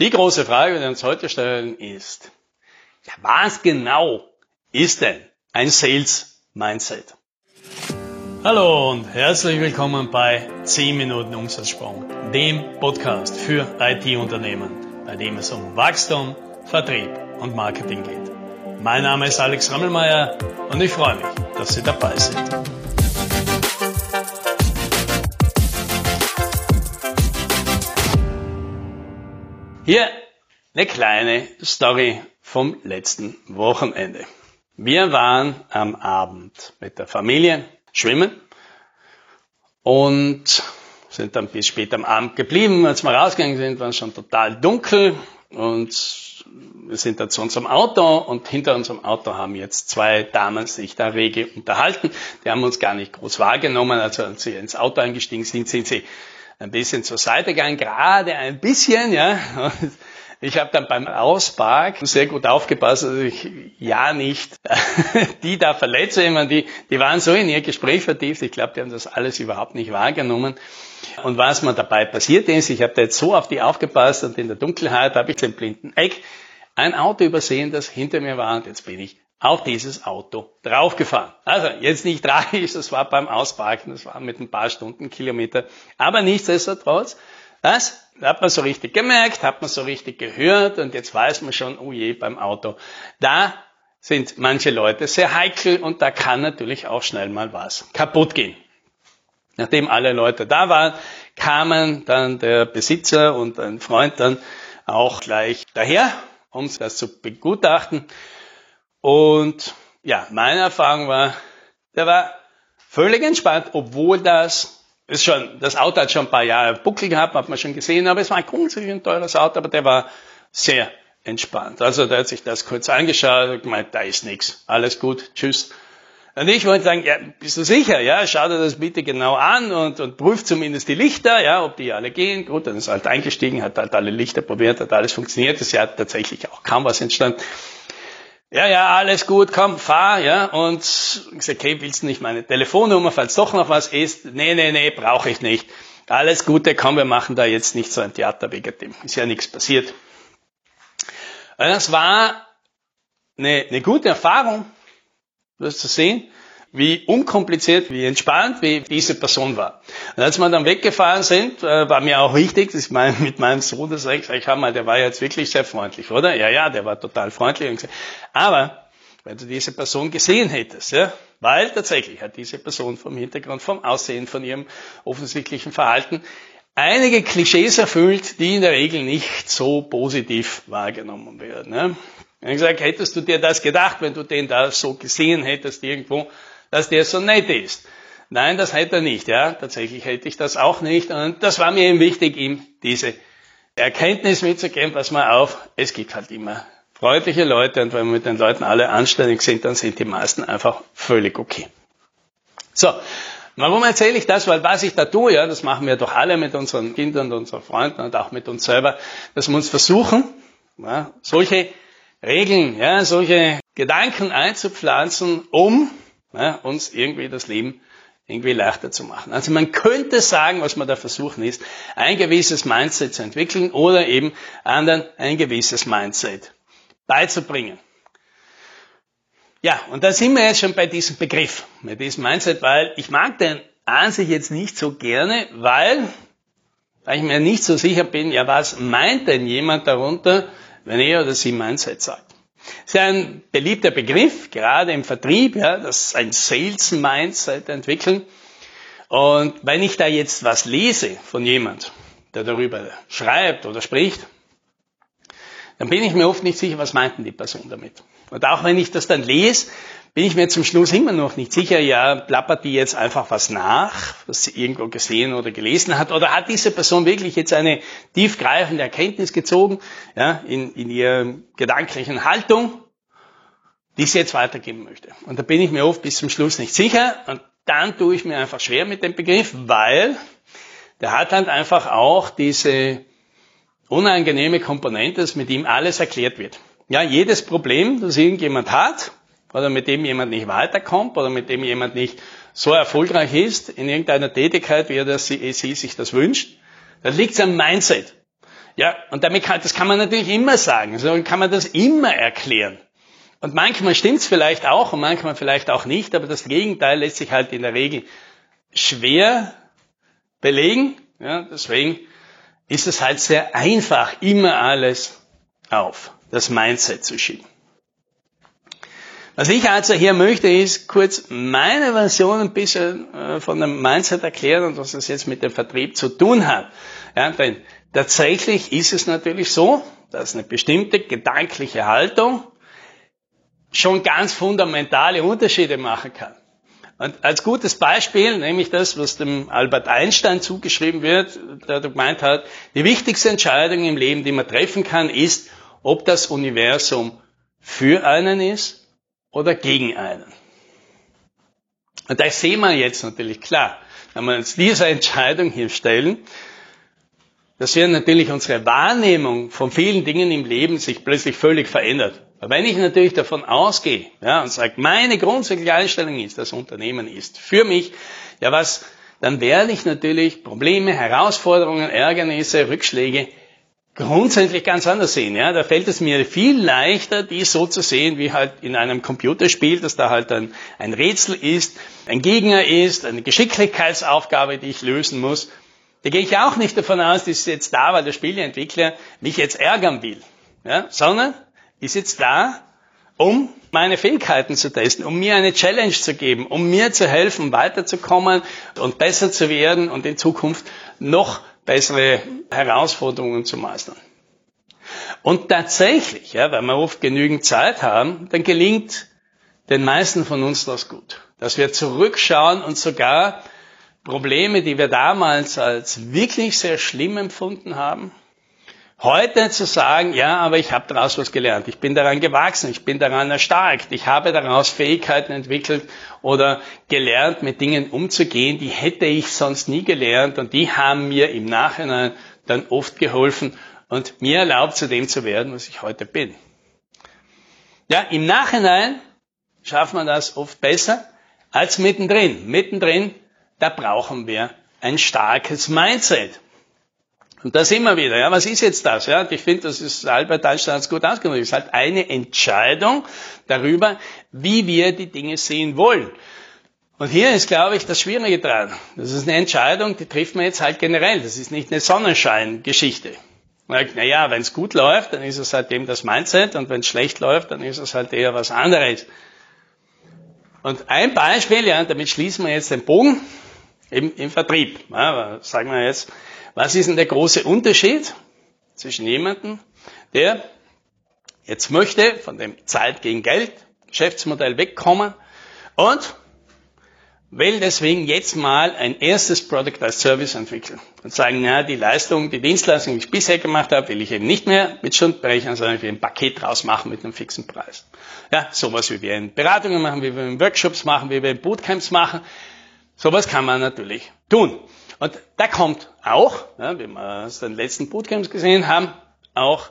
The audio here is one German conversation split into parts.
Die große Frage, die wir uns heute stellen, ist, ja, was genau ist denn ein Sales Mindset? Hallo und herzlich willkommen bei 10 Minuten Umsatzsprung, dem Podcast für IT-Unternehmen, bei dem es um Wachstum, Vertrieb und Marketing geht. Mein Name ist Alex Rammelmeier und ich freue mich, dass Sie dabei sind. Hier eine kleine Story vom letzten Wochenende. Wir waren am Abend mit der Familie schwimmen und sind dann bis spät am Abend geblieben. Als wir rausgegangen sind, war es schon total dunkel und wir sind dann zu unserem Auto und hinter unserem Auto haben jetzt zwei Damen sich da rege unterhalten. Die haben uns gar nicht groß wahrgenommen. Also als sie ins Auto eingestiegen sind, sind sie ein bisschen zur Seite gegangen, gerade ein bisschen, ja. Und ich habe dann beim Auspark sehr gut aufgepasst, dass ich ja nicht die da verletze. Ich meine, die, die waren so in ihr Gespräch vertieft, ich glaube, die haben das alles überhaupt nicht wahrgenommen. Und was mir dabei passiert ist, ich habe da jetzt so auf die aufgepasst und in der Dunkelheit habe ich den blinden Eck ein Auto übersehen, das hinter mir war und jetzt bin ich auf dieses Auto draufgefahren. Also jetzt nicht tragisch, das war beim Ausparken, das war mit ein paar Stundenkilometer, aber nichtsdestotrotz das hat man so richtig gemerkt, hat man so richtig gehört und jetzt weiß man schon, oh je, beim Auto. Da sind manche Leute sehr heikel und da kann natürlich auch schnell mal was kaputt gehen. Nachdem alle Leute da waren, kamen dann der Besitzer und ein Freund dann auch gleich daher, um das zu begutachten. Und ja, meine Erfahrung war, der war völlig entspannt, obwohl das ist schon, das Auto hat schon ein paar Jahre Buckel gehabt, hat man schon gesehen, aber es war ein grundsätzlich ein teures Auto, aber der war sehr entspannt. Also der hat sich das kurz angeschaut und gemeint, da ist nichts, alles gut, tschüss. Und ich wollte sagen, ja, bist du sicher? Ja, schau dir das bitte genau an und, und prüf zumindest die Lichter, ja, ob die alle gehen. Gut, dann ist er halt eingestiegen, hat halt alle Lichter probiert, hat alles funktioniert. Es hat tatsächlich auch kaum was entstanden ja, ja, alles gut, komm, fahr, ja, und ich sage, okay, willst du nicht meine Telefonnummer, falls doch noch was ist? Nee, nee, nee, brauche ich nicht. Alles Gute, komm, wir machen da jetzt nicht so ein Theater wegen dem. Ist ja nichts passiert. Das war eine, eine gute Erfahrung, das zu sehen wie unkompliziert, wie entspannt, wie diese Person war. Und als wir dann weggefahren sind, äh, war mir auch wichtig, dass ich mein, mit meinem Sohn das ich, ich hab mal, der war jetzt wirklich sehr freundlich, oder? Ja, ja, der war total freundlich. Aber wenn du diese Person gesehen hättest, ja, weil tatsächlich hat diese Person vom Hintergrund, vom Aussehen, von ihrem offensichtlichen Verhalten einige Klischees erfüllt, die in der Regel nicht so positiv wahrgenommen werden. Ja. Ich habe gesagt, hättest du dir das gedacht, wenn du den da so gesehen hättest irgendwo, dass der so nett ist. Nein, das hätte er nicht, ja. Tatsächlich hätte ich das auch nicht. Und das war mir eben wichtig, ihm diese Erkenntnis mitzugeben, pass mal auf, es gibt halt immer freundliche Leute und wenn wir mit den Leuten alle anständig sind, dann sind die meisten einfach völlig okay. So, warum erzähle ich das? Weil was ich da tue, ja, das machen wir doch alle mit unseren Kindern und unseren Freunden und auch mit uns selber, dass wir uns versuchen, ja, solche Regeln, ja, solche Gedanken einzupflanzen, um ja, uns irgendwie das Leben irgendwie leichter zu machen. Also man könnte sagen, was wir da versuchen ist, ein gewisses Mindset zu entwickeln oder eben anderen ein gewisses Mindset beizubringen. Ja, und da sind wir jetzt schon bei diesem Begriff, bei diesem Mindset, weil ich mag den an sich jetzt nicht so gerne, weil, weil ich mir nicht so sicher bin, ja, was meint denn jemand darunter, wenn er oder sie Mindset sagt? Ist ja ein beliebter Begriff, gerade im Vertrieb, ja, das ist ein Sales Mindset entwickeln. Und wenn ich da jetzt was lese von jemand, der darüber schreibt oder spricht, dann bin ich mir oft nicht sicher, was meint denn die Person damit. Und auch wenn ich das dann lese, bin ich mir zum Schluss immer noch nicht sicher, ja, plappert die jetzt einfach was nach, was sie irgendwo gesehen oder gelesen hat, oder hat diese Person wirklich jetzt eine tiefgreifende Erkenntnis gezogen, ja, in, in ihrer gedanklichen Haltung, die sie jetzt weitergeben möchte. Und da bin ich mir oft bis zum Schluss nicht sicher, und dann tue ich mir einfach schwer mit dem Begriff, weil der hat halt einfach auch diese unangenehme Komponente, dass mit ihm alles erklärt wird. Ja, jedes Problem, das irgendjemand hat, oder mit dem jemand nicht weiterkommt oder mit dem jemand nicht so erfolgreich ist in irgendeiner Tätigkeit, wie er das, sie sich das wünscht, dann liegt es am Mindset. Ja, und damit kann, das kann man natürlich immer sagen, so kann man das immer erklären. Und manchmal stimmt's vielleicht auch und manchmal vielleicht auch nicht, aber das Gegenteil lässt sich halt in der Regel schwer belegen. Ja, deswegen ist es halt sehr einfach, immer alles auf das Mindset zu schieben. Was ich also hier möchte, ist kurz meine Version ein bisschen äh, von dem Mindset erklären und was das jetzt mit dem Vertrieb zu tun hat. Ja, denn tatsächlich ist es natürlich so, dass eine bestimmte gedankliche Haltung schon ganz fundamentale Unterschiede machen kann. Und als gutes Beispiel nämlich das, was dem Albert Einstein zugeschrieben wird, der gemeint hat, die wichtigste Entscheidung im Leben, die man treffen kann, ist, ob das Universum für einen ist oder gegen einen. Und da sehen wir jetzt natürlich klar, wenn wir uns diese Entscheidung hier stellen, dass wir natürlich unsere Wahrnehmung von vielen Dingen im Leben sich plötzlich völlig verändert. Aber wenn ich natürlich davon ausgehe ja, und sage, meine grundsätzliche Einstellung ist, das Unternehmen ist für mich, ja was, dann werde ich natürlich Probleme, Herausforderungen, Ärgernisse, Rückschläge grundsätzlich ganz anders sehen. Ja? Da fällt es mir viel leichter, die so zu sehen, wie halt in einem Computerspiel, dass da halt ein, ein Rätsel ist, ein Gegner ist, eine Geschicklichkeitsaufgabe, die ich lösen muss. Da gehe ich auch nicht davon aus, dass jetzt da, weil der Spieleentwickler mich jetzt ärgern will, ja? sondern ist jetzt da, um meine Fähigkeiten zu testen, um mir eine Challenge zu geben, um mir zu helfen, weiterzukommen und besser zu werden und in Zukunft noch bessere Herausforderungen zu meistern. Und tatsächlich, ja, weil wir oft genügend Zeit haben, dann gelingt den meisten von uns das gut. Dass wir zurückschauen und sogar Probleme, die wir damals als wirklich sehr schlimm empfunden haben, Heute zu sagen, ja, aber ich habe daraus was gelernt, ich bin daran gewachsen, ich bin daran erstarkt, ich habe daraus Fähigkeiten entwickelt oder gelernt, mit Dingen umzugehen, die hätte ich sonst nie gelernt und die haben mir im Nachhinein dann oft geholfen und mir erlaubt, zu dem zu werden, was ich heute bin. Ja, im Nachhinein schafft man das oft besser als mittendrin. Mittendrin, da brauchen wir ein starkes Mindset. Und das immer wieder, ja, was ist jetzt das? Ja, ich finde, das ist Albert Einstein hat gut ausgedrückt. Es ist halt eine Entscheidung darüber, wie wir die Dinge sehen wollen. Und hier ist, glaube ich, das Schwierige dran. Das ist eine Entscheidung, die trifft man jetzt halt generell. Das ist nicht eine Sonnenscheingeschichte. Naja, wenn es gut läuft, dann ist es halt eben das Mindset und wenn es schlecht läuft, dann ist es halt eher was anderes. Und ein Beispiel, ja, damit schließen wir jetzt den Bogen, eben im Vertrieb. Ja, sagen wir jetzt, was ist denn der große Unterschied zwischen jemandem, der jetzt möchte von dem Zeit gegen Geld Geschäftsmodell wegkommen und will deswegen jetzt mal ein erstes Product as Service entwickeln und sagen, na, die Leistung, die Dienstleistung, die ich bisher gemacht habe, will ich eben nicht mehr mit Stundenberechnen, sondern ich will ein Paket draus machen mit einem fixen Preis. Ja, sowas wie wir in Beratungen machen, wie wir in Workshops machen, wie wir in Bootcamps machen. Sowas kann man natürlich tun. Und da kommt auch, ja, wie wir aus den letzten Bootcamps gesehen haben, auch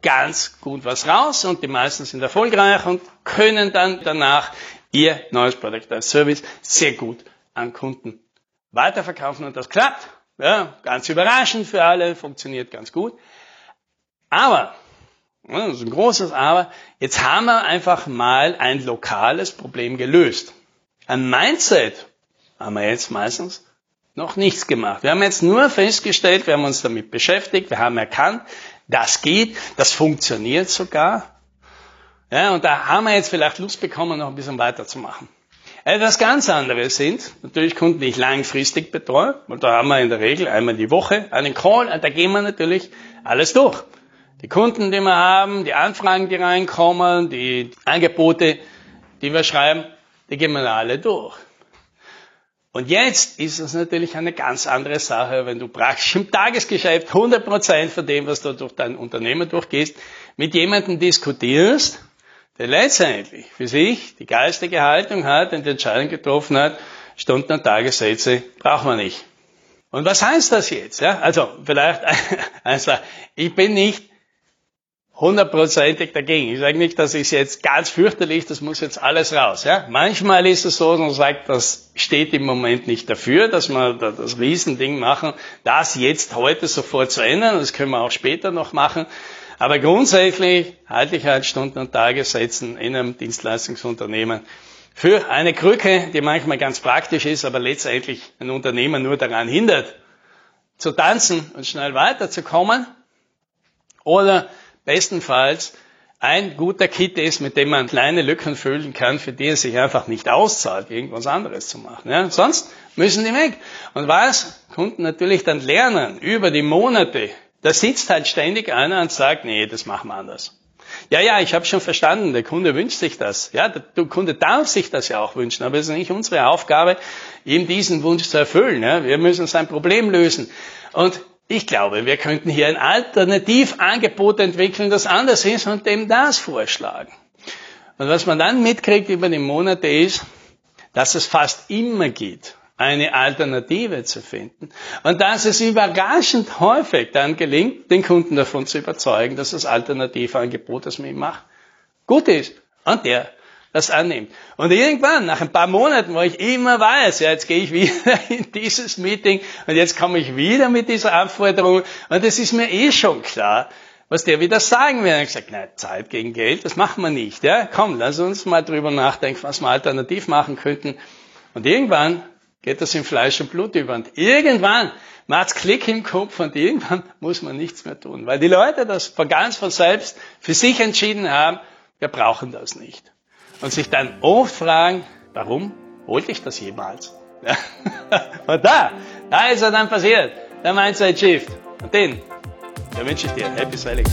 ganz gut was raus und die meisten sind erfolgreich und können dann danach ihr neues Product als Service sehr gut an Kunden weiterverkaufen und das klappt. Ja, ganz überraschend für alle, funktioniert ganz gut. Aber, das ist ein großes Aber, jetzt haben wir einfach mal ein lokales Problem gelöst. Ein Mindset haben wir jetzt meistens noch nichts gemacht. Wir haben jetzt nur festgestellt, wir haben uns damit beschäftigt, wir haben erkannt, das geht, das funktioniert sogar. Ja, und da haben wir jetzt vielleicht Lust bekommen, noch ein bisschen weiterzumachen. Etwas ganz anderes sind natürlich Kunden, die ich langfristig betreue, und da haben wir in der Regel einmal die Woche einen Call, und da gehen wir natürlich alles durch. Die Kunden, die wir haben, die Anfragen, die reinkommen, die Angebote, die wir schreiben, die gehen wir alle durch. Und jetzt ist es natürlich eine ganz andere Sache, wenn du praktisch im Tagesgeschäft 100% von dem, was du durch dein Unternehmen durchgehst, mit jemandem diskutierst, der letztendlich für sich die geistige Haltung hat und die Entscheidung getroffen hat, Stunden- und Tagessätze braucht man nicht. Und was heißt das jetzt? Ja, also vielleicht, also ich bin nicht hundertprozentig dagegen. Ich sage nicht, das ist jetzt ganz fürchterlich, das muss jetzt alles raus. Ja? Manchmal ist es so, dass man sagt, das steht im Moment nicht dafür, dass wir das Riesending machen, das jetzt heute sofort zu ändern, das können wir auch später noch machen. Aber grundsätzlich Haltlichkeitsstunden und Tagessätzen in einem Dienstleistungsunternehmen für eine Krücke, die manchmal ganz praktisch ist, aber letztendlich ein Unternehmer nur daran hindert, zu tanzen und schnell weiterzukommen. Oder bestenfalls ein guter Kit ist, mit dem man kleine Lücken füllen kann, für die es sich einfach nicht auszahlt, irgendwas anderes zu machen. Ja? Sonst müssen die weg. Und was Kunden natürlich dann lernen über die Monate, da sitzt halt ständig einer und sagt, nee, das machen wir anders. Ja, ja, ich habe schon verstanden, der Kunde wünscht sich das. Ja, der Kunde darf sich das ja auch wünschen, aber es ist nicht unsere Aufgabe, ihm diesen Wunsch zu erfüllen. Ja? Wir müssen sein Problem lösen. Und ich glaube, wir könnten hier ein Alternativangebot entwickeln, das anders ist und dem das vorschlagen. Und was man dann mitkriegt über die Monate ist, dass es fast immer geht, eine Alternative zu finden. Und dass es überraschend häufig dann gelingt, den Kunden davon zu überzeugen, dass das Alternativangebot, das man ihm macht, gut ist. Und der das annimmt. Und irgendwann, nach ein paar Monaten, wo ich immer weiß, ja, jetzt gehe ich wieder in dieses Meeting und jetzt komme ich wieder mit dieser Anforderung und es ist mir eh schon klar, was der wieder sagen wird. Und ich gesagt, nein, Zeit gegen Geld, das machen wir nicht. Ja, komm, lass uns mal drüber nachdenken, was wir alternativ machen könnten. Und irgendwann geht das in Fleisch und Blut über. Und irgendwann macht's Klick im Kopf und irgendwann muss man nichts mehr tun. Weil die Leute das von ganz von selbst für sich entschieden haben, wir brauchen das nicht und sich dann oft fragen, warum wollte ich das jemals? und da, da ist er dann passiert, der Mindset Shift. Und den, da wünsche ich dir Happy Selling.